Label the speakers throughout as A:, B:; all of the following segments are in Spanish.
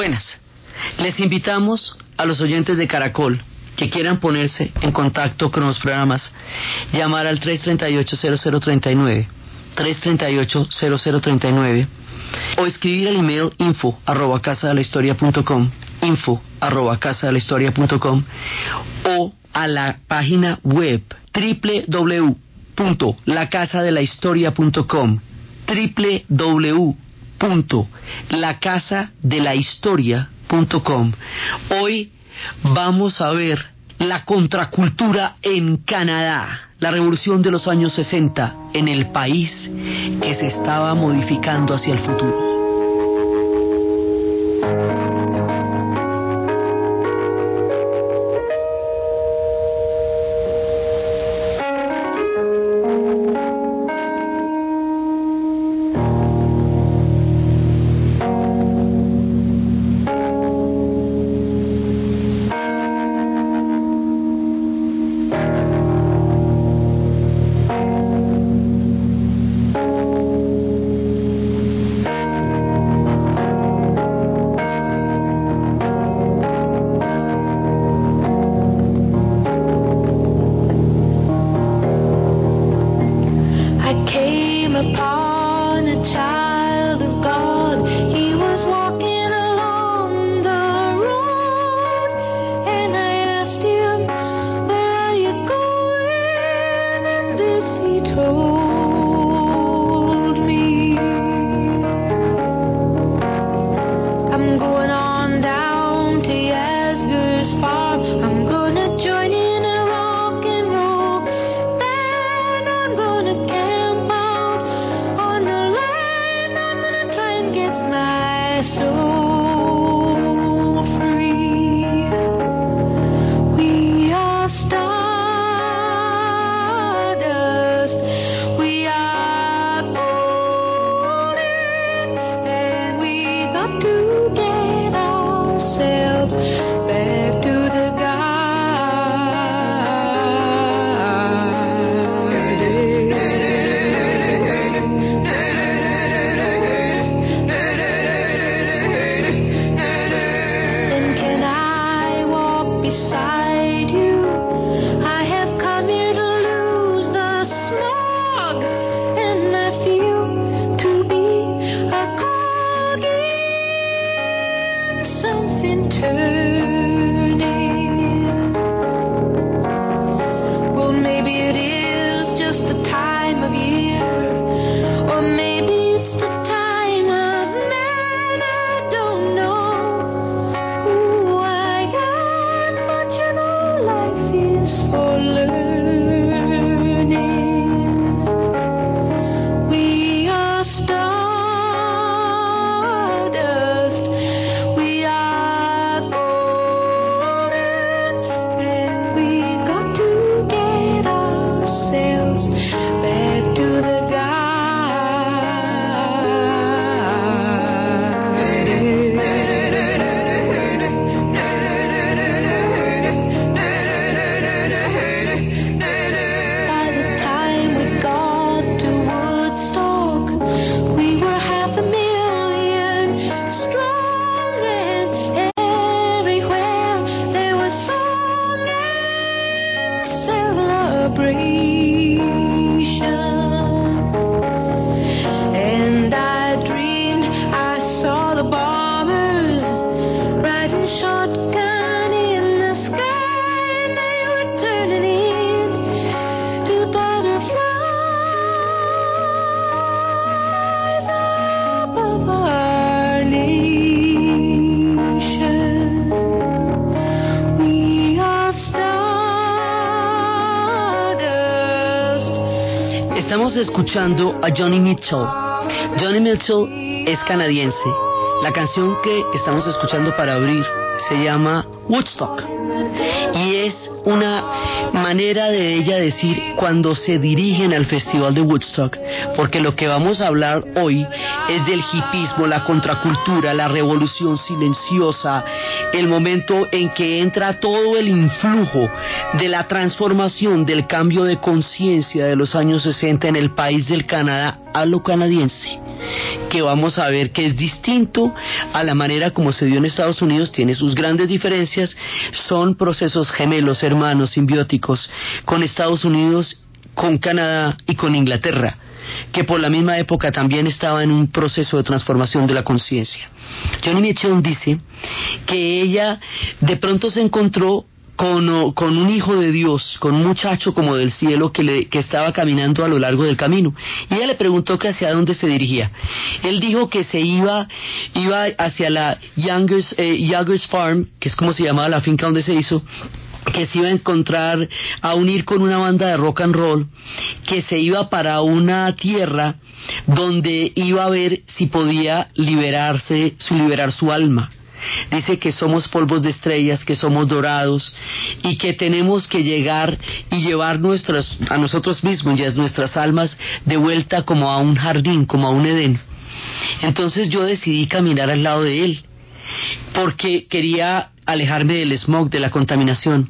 A: Buenas. Les invitamos a los oyentes de Caracol que quieran ponerse en contacto con los programas, llamar al 338-0039, 338-0039, o escribir al email info arroba casa historia punto com, info arroba casa historia punto com, o a la página web www.lacasadelahistoria.com www.lacasadelahistoria.com Hoy vamos a ver la contracultura en Canadá, la revolución de los años 60 en el país que se estaba modificando hacia el futuro. Escuchando a Johnny Mitchell. Johnny Mitchell es canadiense. La canción que estamos escuchando para abrir se llama Woodstock y es una manera de ella decir cuando se dirigen al Festival de Woodstock, porque lo que vamos a hablar hoy es del hipismo, la contracultura, la revolución silenciosa, el momento en que entra todo el influjo de la transformación, del cambio de conciencia de los años 60 en el país del Canadá a lo canadiense.
B: Que vamos a ver que es distinto a la manera como se dio en Estados Unidos, tiene sus grandes diferencias, son procesos gemelos, hermanos, simbióticos, con Estados Unidos, con Canadá y con Inglaterra que por la misma época también estaba en un proceso de transformación de la conciencia. Johnny Mitchell dice que ella de pronto se encontró con, con, un hijo de Dios, con un muchacho como del cielo que, le, que estaba caminando a lo largo del camino. Y ella le preguntó que hacia dónde se dirigía. Él dijo que se iba, iba hacia la Youngers, eh, Youngers Farm, que es como se llamaba la finca donde se hizo, que se iba a encontrar, a unir con una banda de rock and roll, que se iba para una tierra donde iba a ver si podía liberarse, liberar su alma. Dice que somos polvos de estrellas, que somos dorados y que tenemos que llegar y llevar nuestras, a nosotros mismos y a nuestras almas de vuelta como a un jardín, como a un Edén. Entonces yo decidí caminar al lado de él porque quería alejarme del smog, de la contaminación.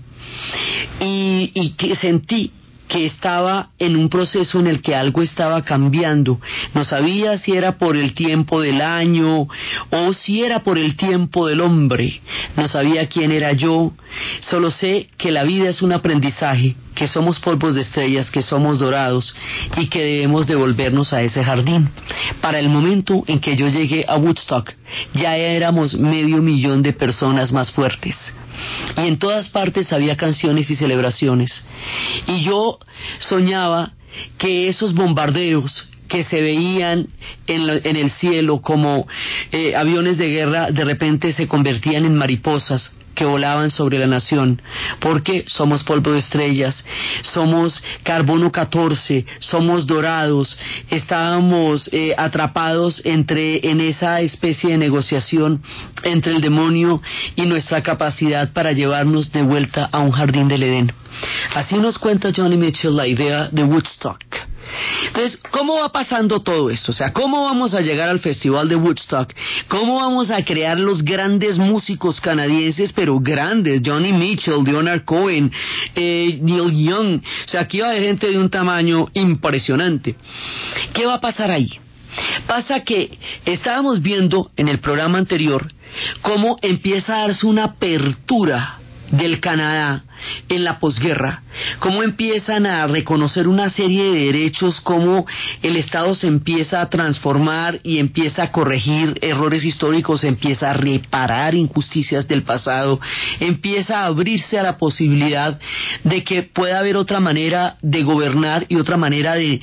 B: Y, y que sentí que estaba en un proceso en el que algo estaba cambiando. No sabía si era por el tiempo del año o si era por el tiempo del hombre. No sabía quién era yo. Solo sé que la vida es un aprendizaje, que somos polvos de estrellas, que somos dorados y que debemos devolvernos a ese jardín. Para el momento en que yo llegué a Woodstock, ya éramos medio millón de personas más fuertes y en todas partes había canciones y celebraciones. Y yo soñaba que esos bombardeos que se veían en, el cielo como eh, aviones de guerra de repente se convertían en mariposas que volaban sobre la nación, porque somos polvo de estrellas, somos carbono 14, somos dorados, estábamos eh, atrapados entre en esa especie de negociación entre el demonio y nuestra capacidad para llevarnos de vuelta a un jardín del Edén. Así nos cuenta Johnny Mitchell la idea de Woodstock. Entonces, ¿cómo va pasando todo esto? O sea, ¿cómo vamos a llegar al Festival de Woodstock? ¿Cómo vamos a crear los grandes músicos canadienses, pero grandes? Johnny Mitchell, Leonard Cohen, eh, Neil Young. O sea, aquí va a haber gente de un tamaño impresionante. ¿Qué va a pasar ahí? Pasa que estábamos viendo en el programa anterior cómo empieza a darse una apertura del Canadá en la posguerra, cómo empiezan a reconocer una serie de derechos, cómo el Estado se empieza a transformar y empieza a corregir errores históricos, empieza a reparar injusticias del pasado, empieza a abrirse a la posibilidad de que pueda haber otra manera de gobernar y otra manera de,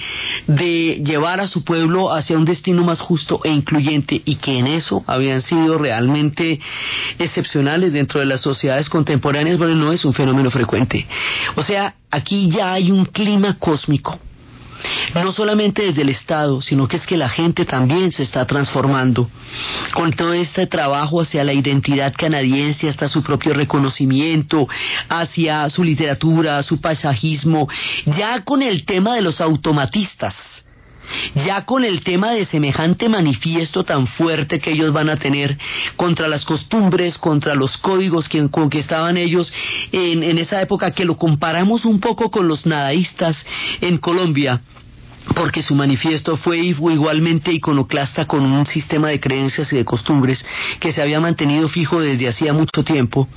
B: de llevar a su pueblo hacia un destino más justo e incluyente y que en eso habían sido realmente excepcionales dentro de las sociedades contemporáneas, bueno, no es un fenómeno frecuente. O sea, aquí ya hay un clima cósmico. No solamente desde el Estado, sino que es que la gente también se está transformando. Con todo este trabajo hacia la identidad canadiense, hasta su propio reconocimiento, hacia su literatura, su paisajismo, ya con el tema de los automatistas ya con el tema de semejante manifiesto tan fuerte que ellos van a tener contra las costumbres, contra los códigos que, con que estaban ellos en, en esa época, que lo comparamos un poco con los nadaístas en Colombia, porque su manifiesto fue igualmente iconoclasta con un sistema de creencias y de costumbres que se había mantenido fijo desde hacía mucho tiempo.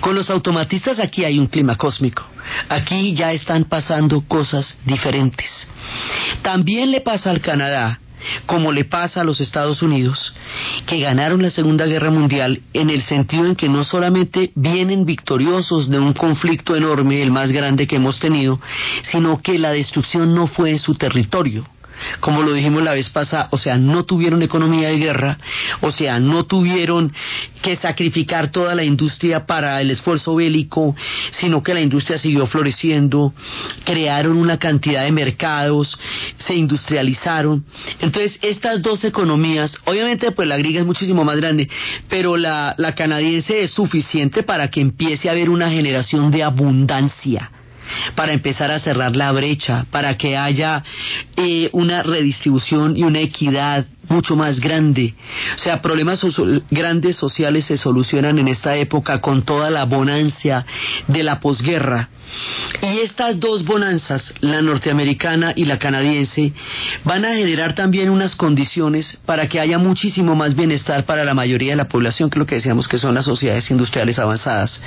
B: Con los automatistas aquí hay un clima cósmico. Aquí ya están pasando cosas diferentes. También le pasa al Canadá como le pasa a los Estados Unidos, que ganaron la Segunda Guerra Mundial en el sentido en que no solamente vienen victoriosos de un conflicto enorme, el más grande que hemos tenido, sino que la destrucción no fue en su territorio, como lo dijimos la vez pasada, o sea, no tuvieron economía de guerra, o sea, no tuvieron que sacrificar toda la industria para el esfuerzo bélico, sino que la industria siguió floreciendo, crearon una cantidad de mercados, se industrializaron. Entonces, estas dos economías, obviamente pues la griega es muchísimo más grande, pero la, la canadiense es suficiente para que empiece a haber una generación de abundancia para empezar a cerrar la brecha, para que haya eh, una redistribución y una equidad mucho más grande. O sea, problemas grandes sociales se solucionan en esta época con toda la bonancia de la posguerra. Y estas dos bonanzas, la norteamericana y la canadiense, van a generar también unas condiciones para que haya muchísimo más bienestar para la mayoría de la población, que lo que decíamos que son las sociedades industriales avanzadas.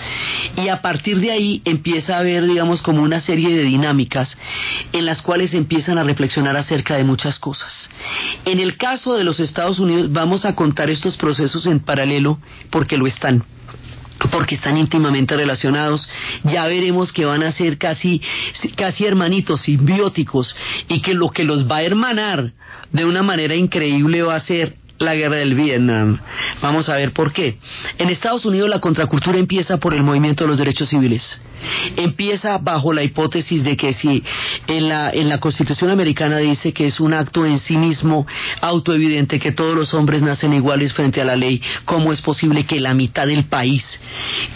B: Y a partir de ahí empieza a haber, digamos, como una serie de dinámicas en las cuales empiezan a reflexionar acerca de muchas cosas. En el caso de los Estados Unidos vamos a contar estos procesos en paralelo porque lo están porque están íntimamente relacionados. Ya veremos que van a ser casi, casi hermanitos, simbióticos, y que lo que los va a hermanar de una manera increíble va a ser la guerra del Vietnam. Vamos a ver por qué. En Estados Unidos la contracultura empieza por el movimiento de los derechos civiles empieza bajo la hipótesis de que si en la, en la Constitución americana dice que es un acto en sí mismo autoevidente que todos los hombres nacen iguales frente a la ley, ¿cómo es posible que la mitad del país,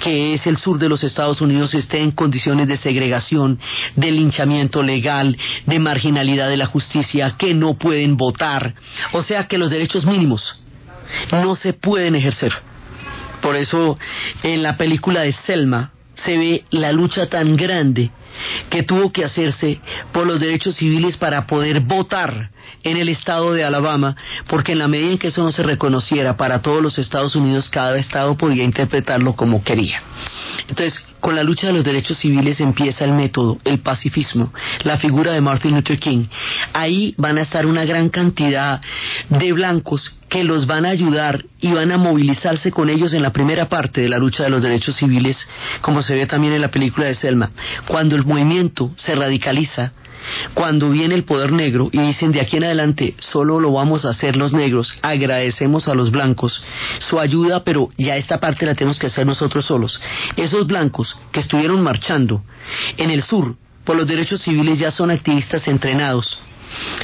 B: que es el sur de los Estados Unidos, esté en condiciones de segregación, de linchamiento legal, de marginalidad de la justicia, que no pueden votar? O sea que los derechos mínimos no se pueden ejercer. Por eso en la película de Selma, se ve la lucha tan grande que tuvo que hacerse por los derechos civiles para poder votar en el estado de Alabama, porque en la medida en que eso no se reconociera para todos los Estados Unidos, cada estado podía interpretarlo como quería. Entonces, con la lucha de los derechos civiles empieza el método, el pacifismo, la figura de Martin Luther King. Ahí van a estar una gran cantidad de blancos que los van a ayudar y van a movilizarse con ellos en la primera parte de la lucha de los derechos civiles, como se ve también en la película de Selma. Cuando el movimiento se radicaliza, cuando viene el poder negro y dicen de aquí en adelante solo lo vamos a hacer los negros, agradecemos a los blancos su ayuda, pero ya esta parte la tenemos que hacer nosotros solos. Esos blancos que estuvieron marchando en el sur por los derechos civiles ya son activistas entrenados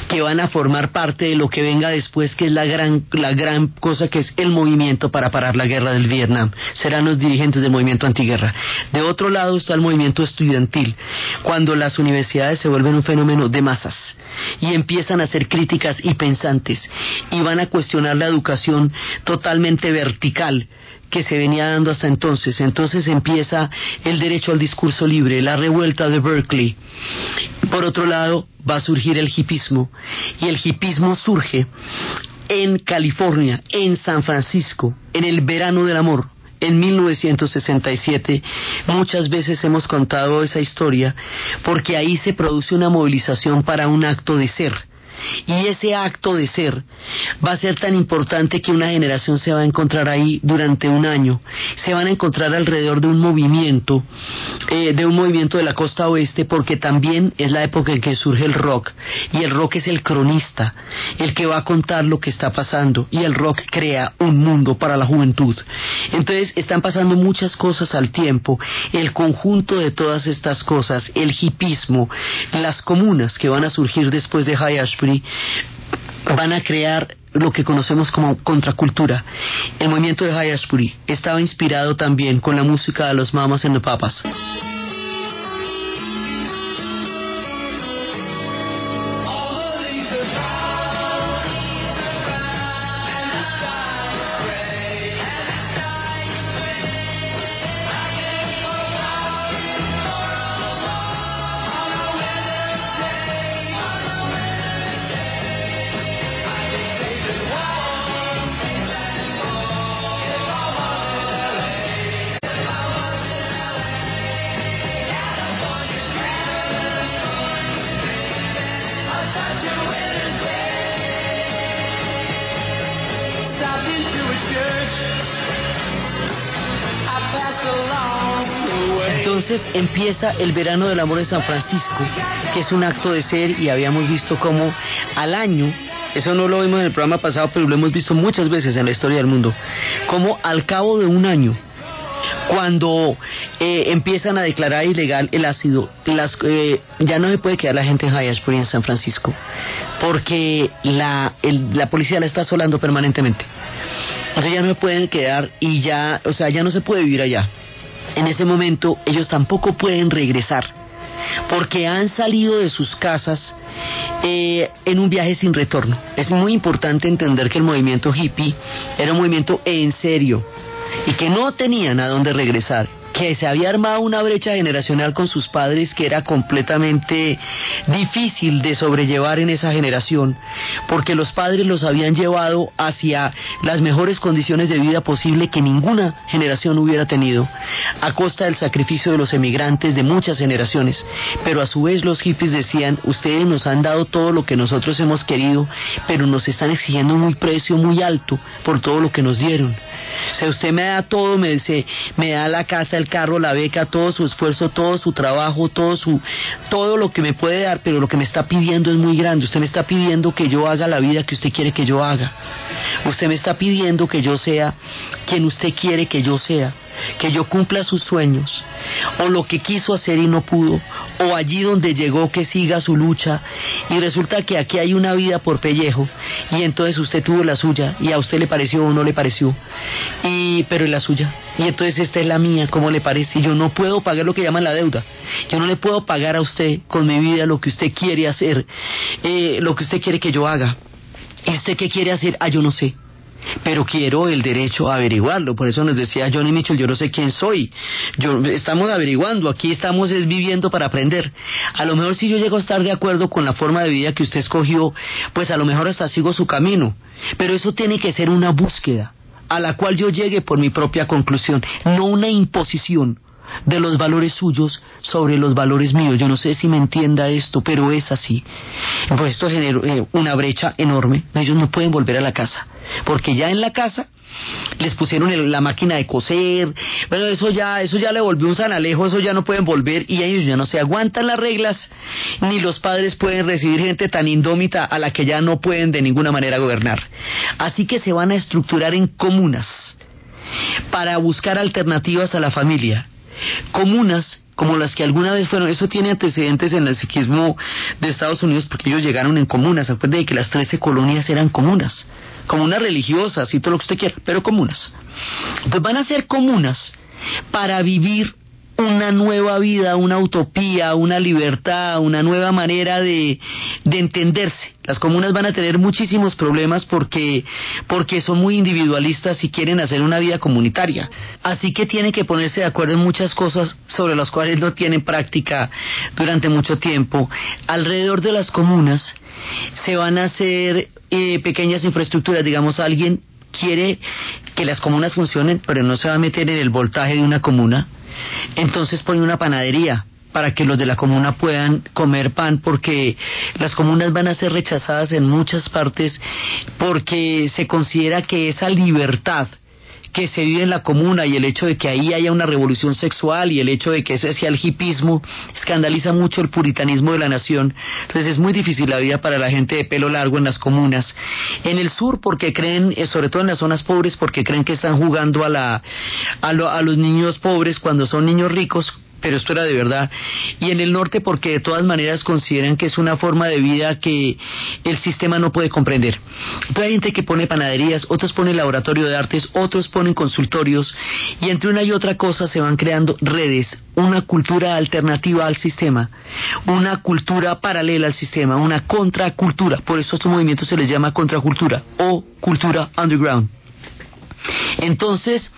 B: que van a formar parte de lo que venga después, que es la gran, la gran cosa que es el movimiento para parar la guerra del Vietnam. Serán los dirigentes del movimiento antiguerra. De otro lado está el movimiento estudiantil, cuando las universidades se vuelven un fenómeno de masas y empiezan a ser críticas y pensantes y van a cuestionar la educación totalmente vertical que se venía dando hasta entonces. Entonces empieza el derecho al discurso libre, la revuelta de Berkeley. Por otro lado, va a surgir el hipismo. Y el hipismo surge en California, en San Francisco, en el verano del amor, en 1967. Muchas veces hemos contado esa historia porque ahí se produce una movilización para un acto de ser y ese acto de ser va a ser tan importante que una generación se va a encontrar ahí durante un año. Se van a encontrar alrededor de un movimiento, eh, de un movimiento de la costa oeste, porque también es la época en que surge el rock. Y el rock es el cronista, el que va a contar lo que está pasando. Y el rock crea un mundo para la juventud. Entonces están pasando muchas cosas al tiempo. El conjunto de todas estas cosas, el hipismo, las comunas que van a surgir después de High van a crear lo que conocemos como contracultura. El movimiento de Hayashpuri estaba inspirado también con la música de los Mamas and the Papas. Empieza el verano del amor en San Francisco, que es un acto de ser y habíamos visto como al año, eso no lo vimos en el programa pasado, pero lo hemos visto muchas veces en la historia del mundo, como al cabo de un año, cuando eh, empiezan a declarar ilegal el ácido, las, eh, ya no se puede quedar la gente en Hayashbury en San Francisco, porque la, la policía la está asolando permanentemente. Entonces ya no se pueden quedar y ya, o sea, ya no se puede vivir allá. En ese momento ellos tampoco pueden regresar porque han salido de sus casas eh, en un viaje sin retorno. Es muy importante entender que el movimiento hippie era un movimiento en serio y que no tenían a dónde regresar que se había armado una brecha generacional con sus padres que era completamente difícil de sobrellevar en esa generación, porque los padres los habían llevado hacia las mejores condiciones de vida posible que ninguna generación hubiera tenido, a costa del sacrificio de los emigrantes de muchas generaciones. Pero a su vez los hippies decían, ustedes nos han dado todo lo que nosotros hemos querido, pero nos están exigiendo un precio muy alto por todo lo que nos dieron. O sea, usted me da todo, me dice, me da la casa, el carro, la beca, todo su esfuerzo, todo su trabajo, todo su, todo lo que me puede dar, pero lo que me está pidiendo es muy grande. Usted me está pidiendo que yo haga la vida que usted quiere que yo haga. Usted me está pidiendo que yo sea quien usted quiere que yo sea que yo cumpla sus sueños, o lo que quiso hacer y no pudo, o allí donde llegó que siga su lucha, y resulta que aquí hay una vida por pellejo, y entonces usted tuvo la suya, y a usted le pareció o no le pareció, y, pero es la suya, y entonces esta es la mía, ¿cómo le parece? Y yo no puedo pagar lo que llaman la deuda, yo no le puedo pagar a usted con mi vida lo que usted quiere hacer, eh, lo que usted quiere que yo haga. ¿Y usted qué quiere hacer? Ah, yo no sé pero quiero el derecho a averiguarlo. Por eso nos decía Johnny Mitchell, yo no sé quién soy. Yo, estamos averiguando, aquí estamos es viviendo para aprender. A lo mejor si yo llego a estar de acuerdo con la forma de vida que usted escogió, pues a lo mejor hasta sigo su camino. Pero eso tiene que ser una búsqueda a la cual yo llegue por mi propia conclusión, no una imposición de los valores suyos sobre los valores míos. Yo no sé si me entienda esto, pero es así. Pues esto generó eh, una brecha enorme. Ellos no pueden volver a la casa, porque ya en la casa les pusieron la máquina de coser, bueno, eso ya, eso ya le volvió un sanalejo, eso ya no pueden volver y ellos ya no se aguantan las reglas, ni los padres pueden recibir gente tan indómita a la que ya no pueden de ninguna manera gobernar. Así que se van a estructurar en comunas para buscar alternativas a la familia comunas como las que alguna vez fueron, eso tiene antecedentes en el psiquismo de Estados Unidos porque ellos llegaron en comunas, acuérdense de que las 13 colonias eran comunas, comunas religiosas y todo lo que usted quiera, pero comunas. Entonces van a ser comunas para vivir una nueva vida, una utopía, una libertad, una nueva manera de, de, entenderse. Las comunas van a tener muchísimos problemas porque, porque son muy individualistas y quieren hacer una vida comunitaria. Así que tienen que ponerse de acuerdo en muchas cosas sobre las cuales no tienen práctica durante mucho tiempo. Alrededor de las comunas se van a hacer eh, pequeñas infraestructuras, digamos, alguien quiere que las comunas funcionen, pero no se va a meter en el voltaje de una comuna entonces pone una panadería para que los de la comuna puedan comer pan porque las comunas van a ser rechazadas en muchas partes porque se considera que esa libertad que se vive en la comuna y el hecho de que ahí haya una revolución sexual y el hecho de que ese sea el escandaliza mucho el puritanismo de la nación. Entonces es muy difícil la vida para la gente de pelo largo en las comunas. En el sur porque creen, eh, sobre todo en las zonas pobres, porque creen que están jugando a, la, a, a los niños pobres cuando son niños ricos pero esto era de verdad. Y en el norte porque de todas maneras consideran que es una forma de vida que el sistema no puede comprender. Entonces hay gente que pone panaderías, otros ponen laboratorio de artes, otros ponen consultorios y entre una y otra cosa se van creando redes, una cultura alternativa al sistema, una cultura paralela al sistema, una contracultura. Por eso a estos movimientos se les llama contracultura o cultura underground. Entonces,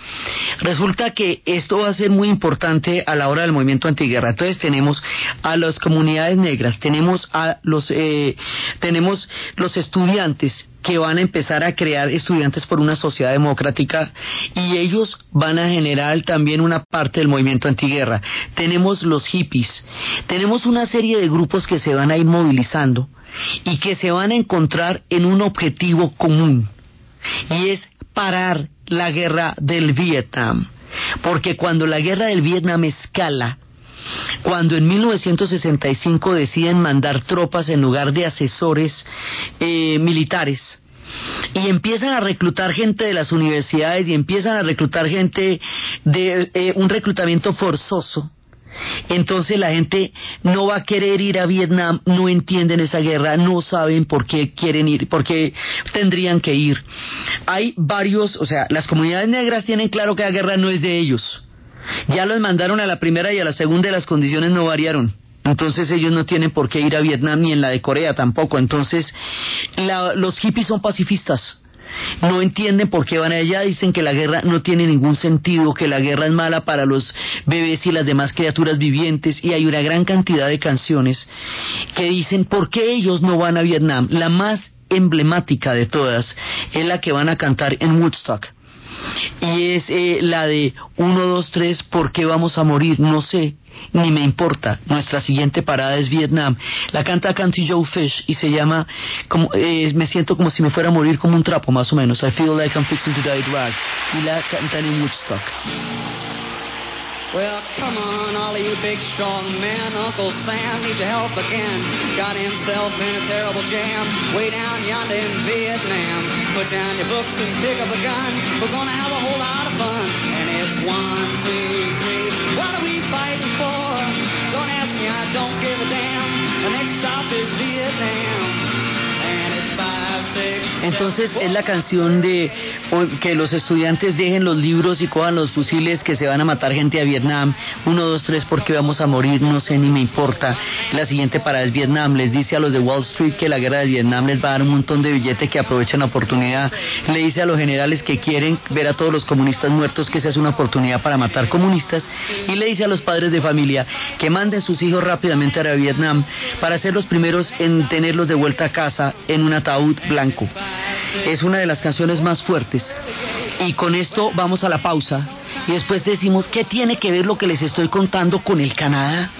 B: resulta que esto va a ser muy importante a la hora del movimiento antiguerra. Entonces tenemos a las comunidades negras, tenemos a los, eh, tenemos los estudiantes que van a empezar a crear estudiantes por una sociedad democrática y ellos van a generar también una parte del movimiento antiguerra. Tenemos los hippies, tenemos una serie de grupos que se van a ir movilizando y que se van a encontrar en un objetivo común y es parar la guerra del Vietnam. Porque cuando la guerra del Vietnam escala, cuando en 1965 deciden mandar tropas en lugar de asesores eh, militares, y empiezan a reclutar gente de las universidades y empiezan a reclutar gente de eh, un reclutamiento forzoso, entonces la gente no va a querer ir a Vietnam, no entienden esa guerra, no saben por qué quieren ir, por qué tendrían que ir. Hay varios, o sea, las comunidades negras tienen claro que la guerra no es de ellos. Ya los mandaron a la primera y a la segunda y las condiciones no variaron. Entonces ellos no tienen por qué ir a Vietnam ni en la de Corea tampoco. Entonces los hippies son pacifistas. No entienden por qué van allá, dicen que la guerra no tiene ningún sentido, que la guerra es mala para los bebés y las demás criaturas vivientes y hay una gran cantidad de canciones que dicen por qué ellos no van a Vietnam. La más emblemática de todas es la que van a cantar en Woodstock y es eh, la de 1, 2, 3, ¿por qué vamos a morir? No sé, ni me importa. Nuestra siguiente parada es Vietnam. La canta Canty Joe Fish y se llama como, eh, Me siento como si me fuera a morir como un trapo, más o menos. I feel like I'm fixing to die rag. Y la cantan en Woodstock. Well, come on, all of you big strong men. Uncle Sam needs your help again. Got himself in a terrible jam way down yonder in Vietnam. Put down your books and pick up a gun. We're gonna have a whole lot of fun. One, two, three. What are we fighting for? Don't ask me, I don't give a damn. The next stop is Vietnam. Entonces es la canción de que los estudiantes dejen los libros y cojan los fusiles que se van a matar gente a Vietnam. Uno, dos, tres, porque vamos a morir, no sé ni me importa. La siguiente parada es Vietnam. Les dice a los de Wall Street que la guerra de Vietnam les va a dar un montón de billetes que aprovechen la oportunidad. Le dice a los generales que quieren ver a todos los comunistas muertos que esa es una oportunidad para matar comunistas. Y le dice a los padres de familia que manden sus hijos rápidamente a Vietnam para ser los primeros en tenerlos de vuelta a casa en un ataúd blanco. Es una de las canciones más fuertes. Y con esto vamos a la pausa. Y después decimos qué tiene que ver lo que les estoy contando con el Canadá.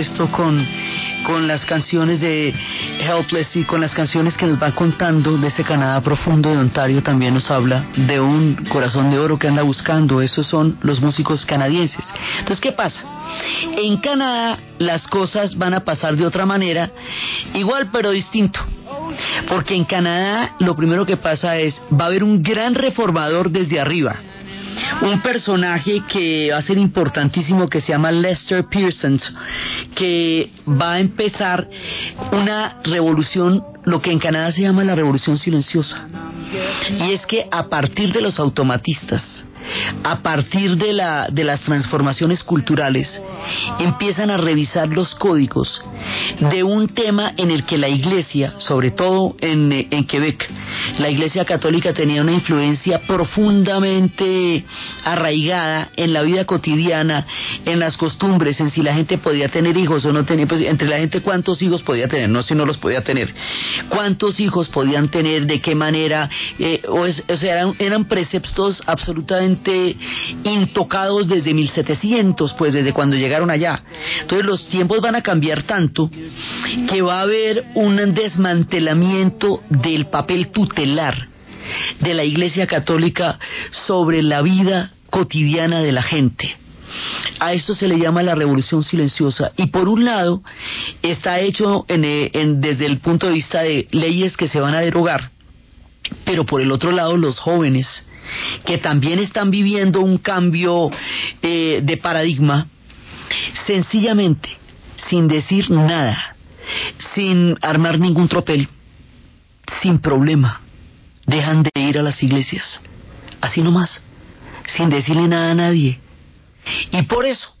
B: Puesto con, con las canciones de Helpless y con las canciones que nos va contando de ese Canadá profundo de Ontario, también nos habla de un corazón de oro que anda buscando. Esos son los músicos canadienses. Entonces, ¿qué pasa? En Canadá las cosas van a pasar de otra manera, igual pero distinto. Porque en Canadá lo primero que pasa es, va a haber un gran reformador desde arriba un personaje que va a ser importantísimo que se llama Lester Pearson, que va a empezar una revolución, lo que en Canadá se llama la revolución silenciosa. Y es que a partir de los automatistas, a partir de, la, de las transformaciones culturales, empiezan a revisar los códigos de un tema en el que la Iglesia, sobre todo en, en Quebec, la Iglesia Católica tenía una influencia profundamente arraigada en la vida cotidiana, en las costumbres, en si la gente podía tener hijos o no tenía, pues entre la gente cuántos hijos podía tener, no si no los podía tener, cuántos hijos podían tener, de qué manera, eh, o, o, sea, eran, eran preceptos absolutamente intocados desde 1700, pues desde cuando llegaron allá. Entonces los tiempos van a cambiar tanto que va a haber un desmantelamiento del papel tutelar de la Iglesia Católica sobre la vida cotidiana de la gente. A esto se le llama la revolución silenciosa. Y por un lado, está hecho desde el punto de vista de leyes que se van a derogar, pero por el otro lado, los jóvenes, que también están viviendo un cambio eh, de paradigma, sencillamente, sin decir nada, sin armar ningún tropel, sin problema, dejan de ir a las iglesias, así nomás, sin decirle nada a nadie. Y por eso,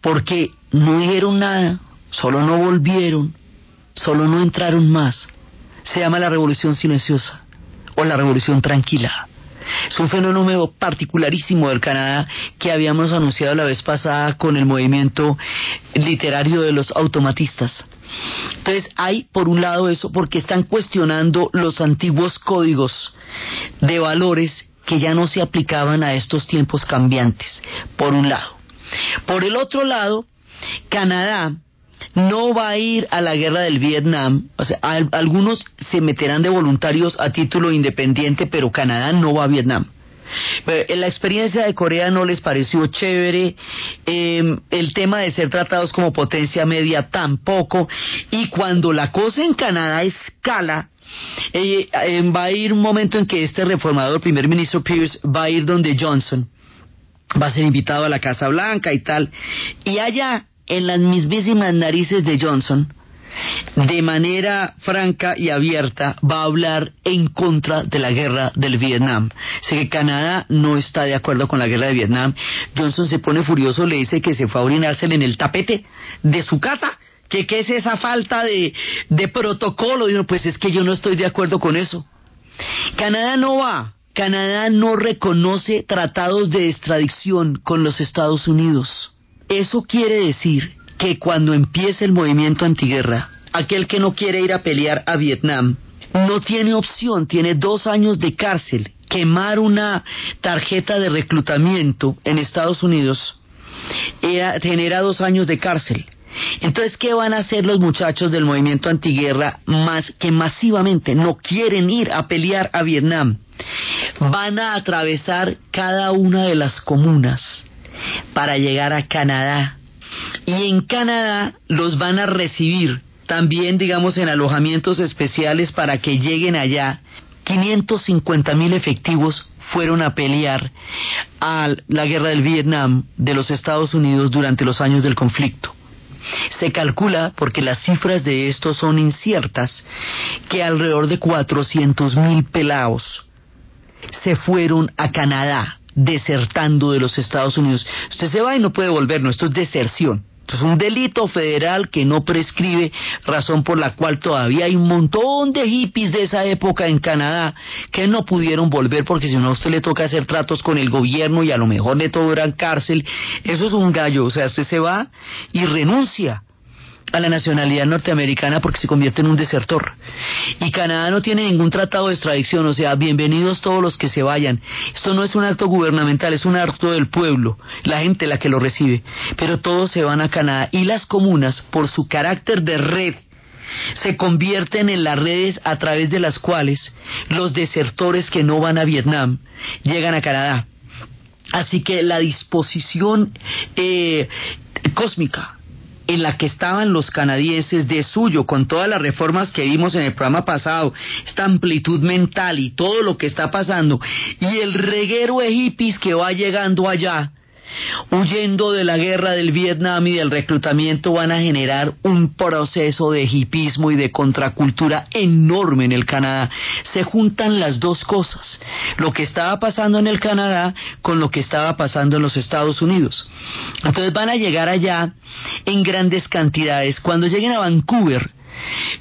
B: porque no dijeron nada, solo no volvieron, solo no entraron más, se llama la revolución silenciosa o la revolución tranquila. Es un fenómeno particularísimo del Canadá que habíamos anunciado la vez pasada con el movimiento literario de los automatistas. Entonces hay por un lado eso porque están cuestionando los antiguos códigos de valores que ya no se aplicaban a estos tiempos cambiantes, por un lado. Por el otro lado, Canadá no va a ir a la guerra del Vietnam. O sea, algunos se meterán de voluntarios a título independiente, pero Canadá no va a Vietnam. la experiencia de Corea no les pareció chévere, em, el tema de ser tratados como potencia media tampoco, y cuando la cosa en Canadá escala, eh, em, va a ir un momento en que este reformador, primer ministro Pierce, va a ir donde Johnson, va a ser invitado a la Casa Blanca y tal, y allá en las mismísimas narices de Johnson, de manera franca y abierta, va a hablar en contra de la guerra del Vietnam. Sé que Canadá no está de acuerdo con la guerra de Vietnam. Johnson se pone furioso, le dice que se fue a orinársele en el tapete de su casa. ¿Que qué es esa falta de, de protocolo? Y uno, pues es que yo no estoy de acuerdo con eso. Canadá no va. Canadá no reconoce tratados de extradición con los Estados Unidos. Eso quiere decir que cuando empiece el movimiento antiguerra, aquel que no quiere ir a pelear a Vietnam no tiene opción, tiene dos años de cárcel. Quemar una tarjeta de reclutamiento en Estados Unidos genera dos años de cárcel. Entonces, ¿qué van a hacer los muchachos del movimiento antiguerra más que masivamente no quieren ir a pelear a Vietnam? Van a atravesar cada una de las comunas para llegar a Canadá. Y en Canadá los van a recibir también, digamos, en alojamientos especiales para que lleguen allá. 550 mil efectivos fueron a pelear a la guerra del Vietnam de los Estados Unidos durante los años del conflicto. Se calcula, porque las cifras de esto son inciertas, que alrededor de 400 mil pelados se fueron a Canadá desertando de los Estados Unidos. Usted se va y no puede volver, no, esto es deserción. Es un delito federal que no prescribe, razón por la cual todavía hay un montón de hippies de esa época en Canadá que no pudieron volver porque si no a usted le toca hacer tratos con el gobierno y a lo mejor le tocan cárcel. Eso es un gallo, o sea, usted se va y renuncia a la nacionalidad norteamericana porque se convierte en un desertor. Y Canadá no tiene ningún tratado de extradición, o sea, bienvenidos todos los que se vayan. Esto no es un acto gubernamental, es un acto del pueblo, la gente la que lo recibe. Pero todos se van a Canadá y las comunas, por su carácter de red, se convierten en las redes a través de las cuales los desertores que no van a Vietnam llegan a Canadá. Así que la disposición eh, cósmica en la que estaban los canadienses de suyo, con todas las reformas que vimos en el programa pasado, esta amplitud mental y todo lo que está pasando, y el reguero de hippies que va llegando allá, huyendo de la guerra del Vietnam y del reclutamiento, van a generar un proceso de hipismo y de contracultura enorme en el Canadá. Se juntan las dos cosas, lo que estaba pasando en el Canadá con lo que estaba pasando en los Estados Unidos. Entonces van a llegar allá en grandes cantidades. Cuando lleguen a Vancouver,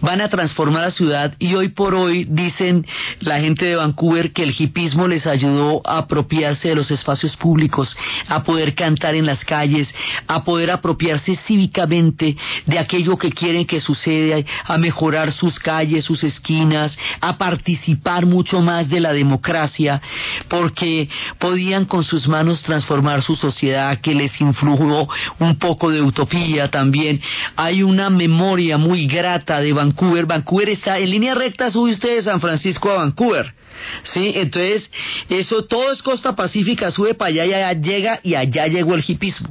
B: van a transformar la ciudad y hoy por hoy dicen la gente de Vancouver que el hipismo les ayudó a apropiarse de los espacios públicos, a poder cantar en las calles, a poder apropiarse cívicamente de aquello que quieren que suceda, a mejorar sus calles, sus esquinas, a participar mucho más de la democracia, porque podían con sus manos transformar su sociedad que les influyó un poco de utopía también. Hay una memoria muy grata de Vancouver. Vancouver está en línea recta, sube usted de San Francisco a Vancouver. ¿Sí? Entonces, eso todo es costa pacífica, sube para allá y allá llega y allá llegó el hipismo.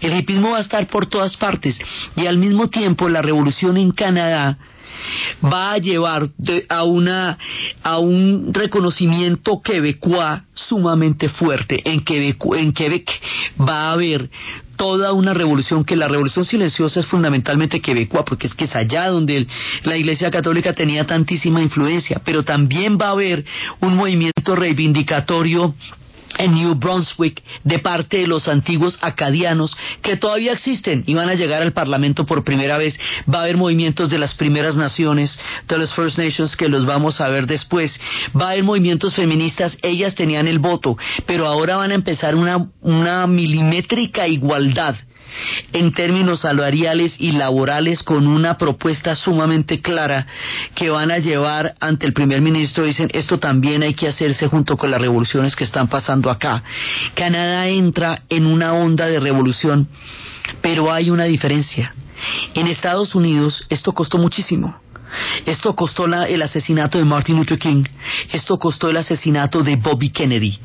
B: El hipismo va a estar por todas partes y al mismo tiempo la revolución en Canadá va a llevar a una a un reconocimiento quebecois sumamente fuerte. En Quebec, en Quebec va a haber toda una revolución, que la revolución silenciosa es fundamentalmente quebecua, porque es que es allá donde la Iglesia Católica tenía tantísima influencia, pero también va a haber un movimiento reivindicatorio en New Brunswick de parte de los antiguos acadianos que todavía existen y van a llegar al Parlamento por primera vez. Va a haber movimientos de las primeras naciones, de los First Nations que los vamos a ver después. Va a haber movimientos feministas, ellas tenían el voto, pero ahora van a empezar una, una milimétrica igualdad en términos salariales y laborales con una propuesta sumamente clara que van a llevar ante el primer ministro. Dicen, esto también hay que hacerse junto con las revoluciones que están pasando acá. Canadá entra en una onda de revolución, pero hay una diferencia. En Estados Unidos esto costó muchísimo. Esto costó el asesinato de Martin Luther King, esto costó el asesinato de Bobby Kennedy,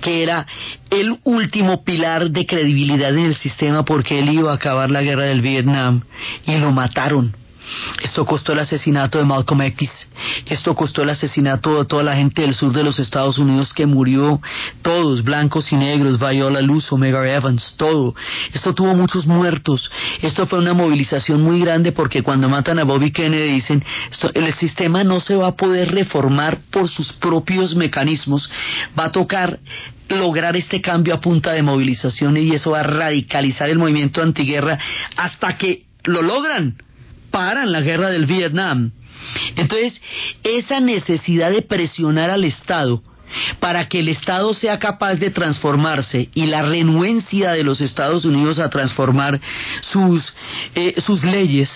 B: que era el último pilar de credibilidad en el sistema porque él iba a acabar la guerra del Vietnam y lo mataron esto costó el asesinato de Malcolm X. Esto costó el asesinato de toda la gente del sur de los Estados Unidos que murió, todos, blancos y negros, Viola Luz, Omega Evans, todo. Esto tuvo muchos muertos. Esto fue una movilización muy grande porque cuando matan a Bobby Kennedy dicen, el sistema no se va a poder reformar por sus propios mecanismos. Va a tocar lograr este cambio a punta de movilización y eso va a radicalizar el movimiento antiguerra hasta que lo logran paran la guerra del Vietnam. Entonces, esa necesidad de presionar al Estado para que el Estado sea capaz de transformarse y la renuencia de los Estados Unidos a transformar sus, eh, sus leyes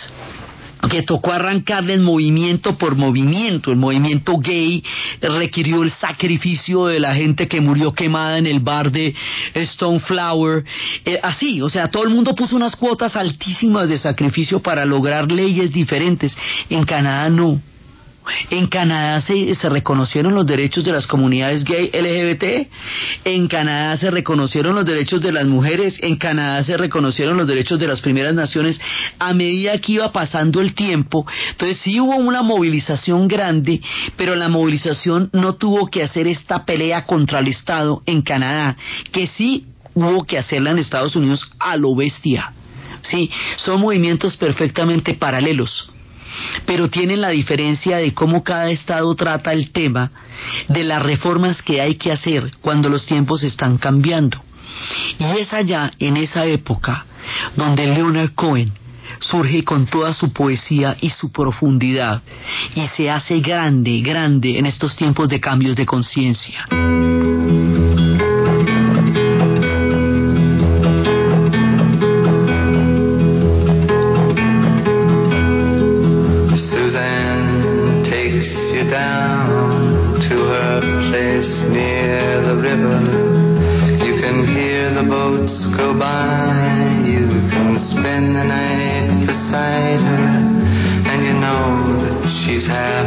B: que tocó arrancarle el movimiento por movimiento. El movimiento gay requirió el sacrificio de la gente que murió quemada en el bar de Stone Flower. Eh, así, o sea, todo el mundo puso unas cuotas altísimas de sacrificio para lograr leyes diferentes. En Canadá no. En Canadá se, se, reconocieron los derechos de las comunidades gay LGBT, en Canadá se reconocieron los derechos de las mujeres, en Canadá se reconocieron los derechos de las primeras naciones a medida que iba pasando el tiempo. Entonces sí hubo una movilización grande, pero la movilización no tuvo que hacer esta pelea contra el Estado en Canadá, que sí hubo que hacerla en Estados Unidos a lo bestia. Sí, son movimientos perfectamente paralelos pero tienen la diferencia de cómo cada estado trata el tema de las reformas que hay que hacer cuando los tiempos están cambiando. Y es allá, en esa época, donde Leonard Cohen surge con toda su poesía y su profundidad y se hace grande, grande en estos tiempos de cambios de conciencia.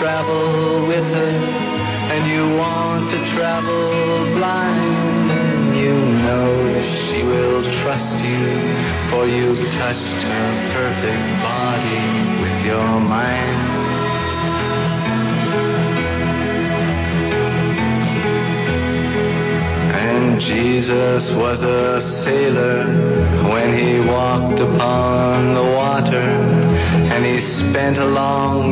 C: travel with her, and you want to travel blind, and you know that she will trust you, for you've touched her perfect body with your mind. And Jesus was a sailor when he walked upon the water and he spent a long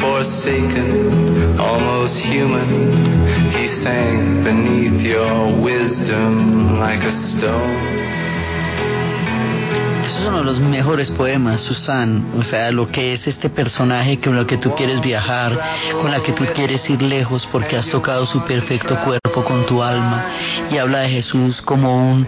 C: forsaken, almost human. He sank beneath your wisdom like a stone.
B: Es uno de los mejores poemas, Susan. O sea, lo que es este personaje con el que tú quieres viajar, con la que tú quieres ir lejos porque has tocado su perfecto cuerpo con tu alma. Y habla de Jesús como un,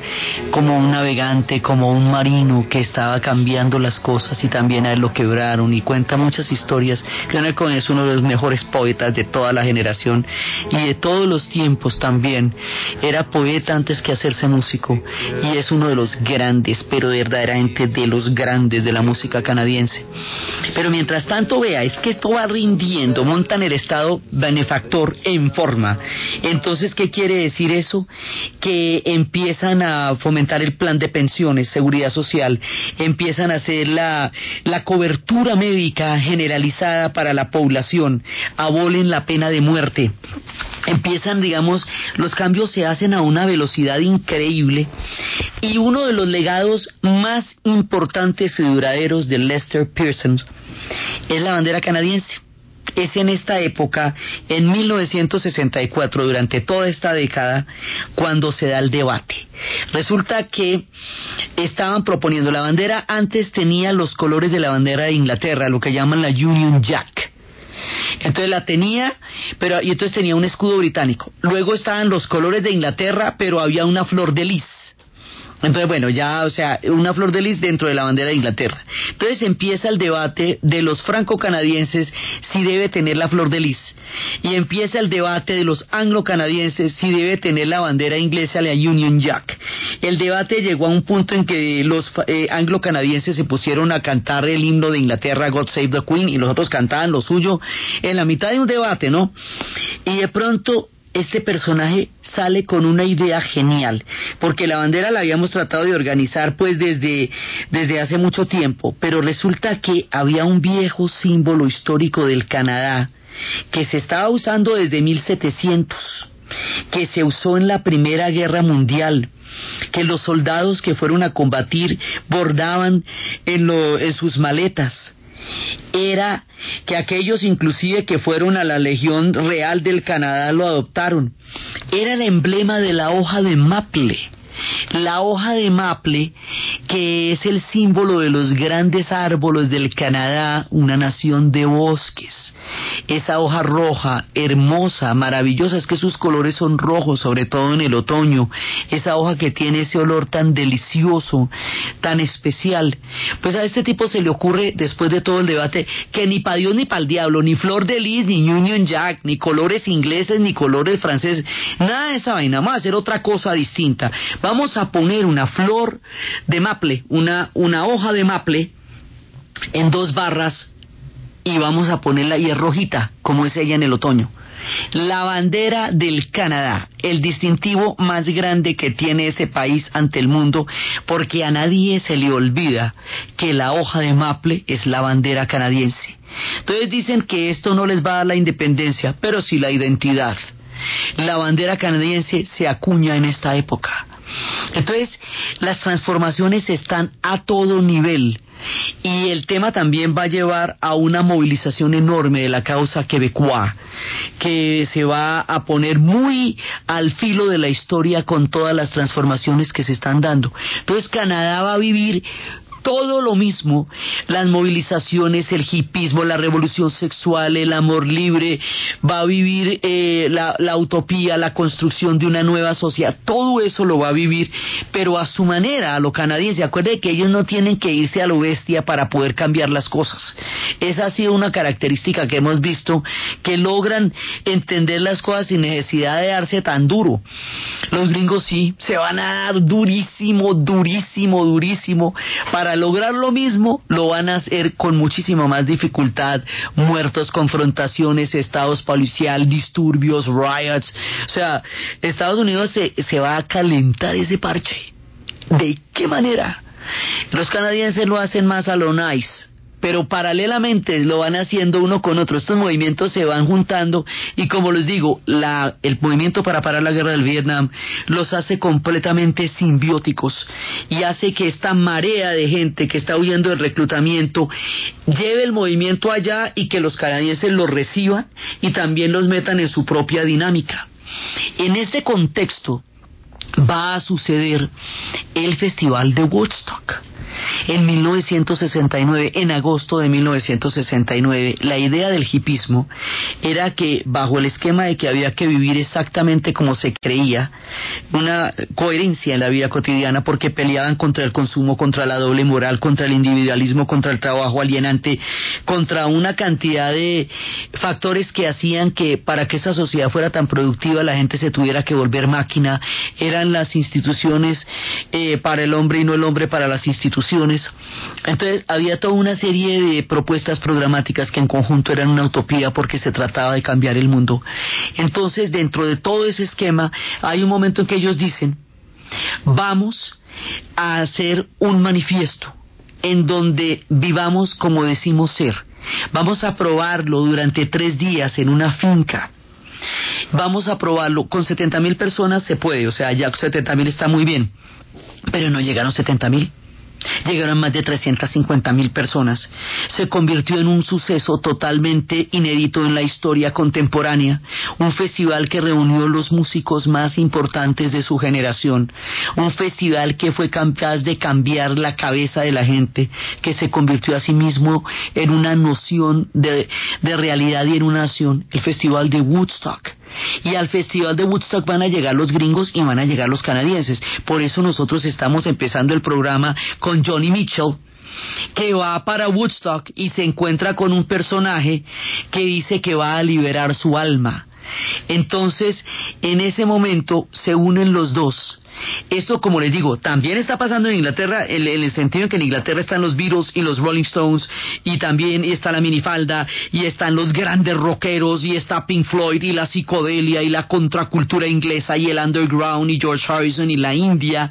B: como un navegante, como un marino que estaba cambiando las cosas y también a él lo quebraron. Y cuenta muchas historias. Leonard Cohen es uno de los mejores poetas de toda la generación y de todos los tiempos también. Era poeta antes que hacerse músico y es uno de los grandes, pero verdaderamente de los grandes de la música canadiense. Pero mientras tanto, vea, es que esto va rindiendo, montan el Estado benefactor en forma. Entonces, ¿qué quiere decir eso? Que empiezan a fomentar el plan de pensiones, seguridad social, empiezan a hacer la, la cobertura médica generalizada para la población, abolen la pena de muerte empiezan, digamos, los cambios se hacen a una velocidad increíble y uno de los legados más importantes y duraderos de Lester Pearson es la bandera canadiense. Es en esta época, en 1964, durante toda esta década, cuando se da el debate. Resulta que estaban proponiendo la bandera, antes tenía los colores de la bandera de Inglaterra, lo que llaman la Union Jack entonces la tenía, pero y entonces tenía un escudo británico. Luego estaban los colores de Inglaterra, pero había una flor de lis. Entonces, bueno, ya, o sea, una flor de lis dentro de la bandera de Inglaterra. Entonces empieza el debate de los franco-canadienses si debe tener la flor de lis. Y empieza el debate de los anglo-canadienses si debe tener la bandera inglesa, la Union Jack. El debate llegó a un punto en que los eh, anglo-canadienses se pusieron a cantar el himno de Inglaterra, God Save the Queen, y los otros cantaban lo suyo en la mitad de un debate, ¿no? Y de pronto este personaje sale con una idea genial, porque la bandera la habíamos tratado de organizar pues desde, desde hace mucho tiempo, pero resulta que había un viejo símbolo histórico del Canadá que se estaba usando desde 1700, que se usó en la Primera Guerra Mundial, que los soldados que fueron a combatir bordaban en, lo, en sus maletas era que aquellos inclusive que fueron a la Legión Real del Canadá lo adoptaron. Era el emblema de la hoja de maple. La hoja de maple, que es el símbolo de los grandes árboles del Canadá, una nación de bosques. Esa hoja roja, hermosa, maravillosa, es que sus colores son rojos, sobre todo en el otoño. Esa hoja que tiene ese olor tan delicioso, tan especial. Pues a este tipo se le ocurre, después de todo el debate, que ni para Dios ni para el diablo, ni flor de lis, ni Union Jack, ni colores ingleses, ni colores franceses, nada de esa vaina, a hacer otra cosa distinta. Vamos a poner una flor de maple, una, una hoja de maple, en dos barras y vamos a ponerla y es rojita, como es ella en el otoño. La bandera del Canadá, el distintivo más grande que tiene ese país ante el mundo, porque a nadie se le olvida que la hoja de maple es la bandera canadiense. Entonces dicen que esto no les va a dar la independencia, pero sí la identidad. La bandera canadiense se acuña en esta época. Entonces, las transformaciones están a todo nivel y el tema también va a llevar a una movilización enorme de la causa quebecois, que se va a poner muy al filo de la historia con todas las transformaciones que se están dando. Entonces Canadá va a vivir todo lo mismo, las movilizaciones, el hipismo, la revolución sexual, el amor libre, va a vivir eh, la, la, utopía, la construcción de una nueva sociedad, todo eso lo va a vivir, pero a su manera, a lo canadiense. Acuerde que ellos no tienen que irse a lo bestia para poder cambiar las cosas. Esa ha sido una característica que hemos visto, que logran entender las cosas sin necesidad de darse tan duro. Los gringos sí, se van a dar durísimo, durísimo, durísimo para lograr lo mismo lo van a hacer con muchísima más dificultad, muertos, confrontaciones, estados policial, disturbios, riots. O sea, Estados Unidos se, se va a calentar ese parche. ¿De qué manera? Los canadienses lo hacen más a lo nice pero paralelamente lo van haciendo uno con otro. Estos movimientos se van juntando y como les digo, la, el movimiento para parar la guerra del Vietnam los hace completamente simbióticos y hace que esta marea de gente que está huyendo del reclutamiento lleve el movimiento allá y que los canadienses lo reciban y también los metan en su propia dinámica. En este contexto va a suceder el Festival de Woodstock En 1969, en agosto de 1969, la idea del hipismo era que bajo el esquema de que había que vivir exactamente como se creía, una coherencia en la vida cotidiana porque peleaban contra el consumo, contra la doble moral, contra el individualismo, contra el trabajo alienante, contra una cantidad de factores que hacían que para que esa sociedad fuera tan productiva la gente se tuviera que volver máquina, eran las instituciones eh, para el hombre y no el hombre para las instituciones. Entonces había toda una serie de propuestas programáticas que en conjunto eran una utopía porque se trataba de cambiar el mundo. Entonces dentro de todo ese esquema hay un momento en que ellos dicen, vamos a hacer un manifiesto en donde vivamos como decimos ser. Vamos a probarlo durante tres días en una finca. Vamos a probarlo. Con 70 mil personas se puede, o sea, ya 70 mil está muy bien. Pero no llegaron 70 mil. Llegaron más de 350 mil personas. Se convirtió en un suceso totalmente inédito en la historia contemporánea, un festival que reunió los músicos más importantes de su generación, un festival que fue capaz de cambiar la cabeza de la gente, que se convirtió a sí mismo en una noción de, de realidad y en una nación, el festival de Woodstock y al Festival de Woodstock van a llegar los gringos y van a llegar los canadienses. Por eso nosotros estamos empezando el programa con Johnny Mitchell que va para Woodstock y se encuentra con un personaje que dice que va a liberar su alma. Entonces, en ese momento se unen los dos esto, como les digo, también está pasando en Inglaterra, en, el sentido en que en Inglaterra están los Beatles y los Rolling Stones, y también está la minifalda, y están los grandes rockeros, y está Pink Floyd, y la psicodelia, y la contracultura inglesa, y el underground, y George Harrison, y la India,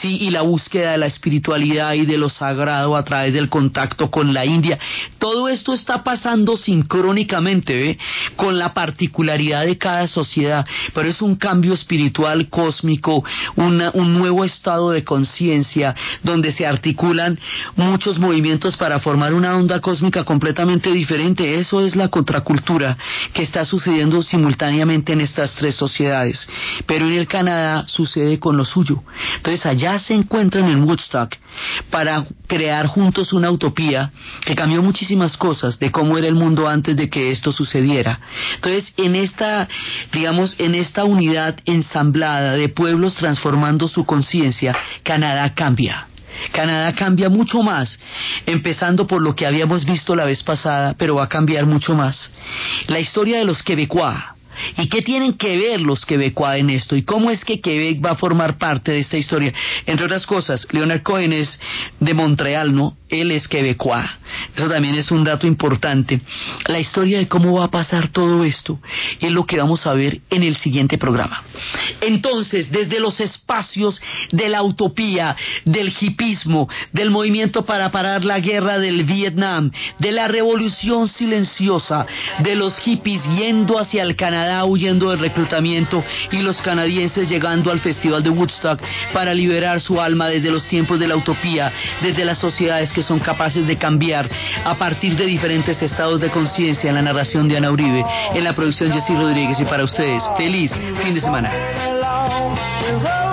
B: sí, y la búsqueda de la espiritualidad y de lo sagrado a través del contacto con la India. Todo esto está pasando sincrónicamente, ¿eh? con la particularidad de cada sociedad, pero es un cambio espiritual cósmico, un nuevo estado de conciencia donde se articulan muchos movimientos para formar una onda cósmica completamente diferente. Eso es la contracultura que está sucediendo simultáneamente en estas tres sociedades. Pero en el Canadá sucede con lo suyo. Entonces allá se encuentran en Woodstock para crear juntos una utopía que cambió muchísimas cosas de cómo era el mundo antes de que esto sucediera. Entonces, en esta, digamos, en esta unidad ensamblada de pueblos transformando su conciencia, Canadá cambia. Canadá cambia mucho más, empezando por lo que habíamos visto la vez pasada, pero va a cambiar mucho más. La historia de los Quebecois, ¿Y qué tienen que ver los Quebecois en esto? ¿Y cómo es que Quebec va a formar parte de esta historia? Entre otras cosas, Leonard Cohen es de Montreal, ¿no? Él es Quebecois. Eso también es un dato importante. La historia de cómo va a pasar todo esto es lo que vamos a ver en el siguiente programa. Entonces, desde los espacios de la utopía, del hipismo, del movimiento para parar la guerra del Vietnam, de la revolución silenciosa, de los hippies yendo hacia el Huyendo del reclutamiento y los canadienses llegando al Festival de Woodstock para liberar su alma desde los tiempos de la utopía, desde las sociedades que son capaces de cambiar a partir de diferentes estados de conciencia en la narración de Ana Uribe, en la producción Jessy Rodríguez y para ustedes, feliz fin de semana.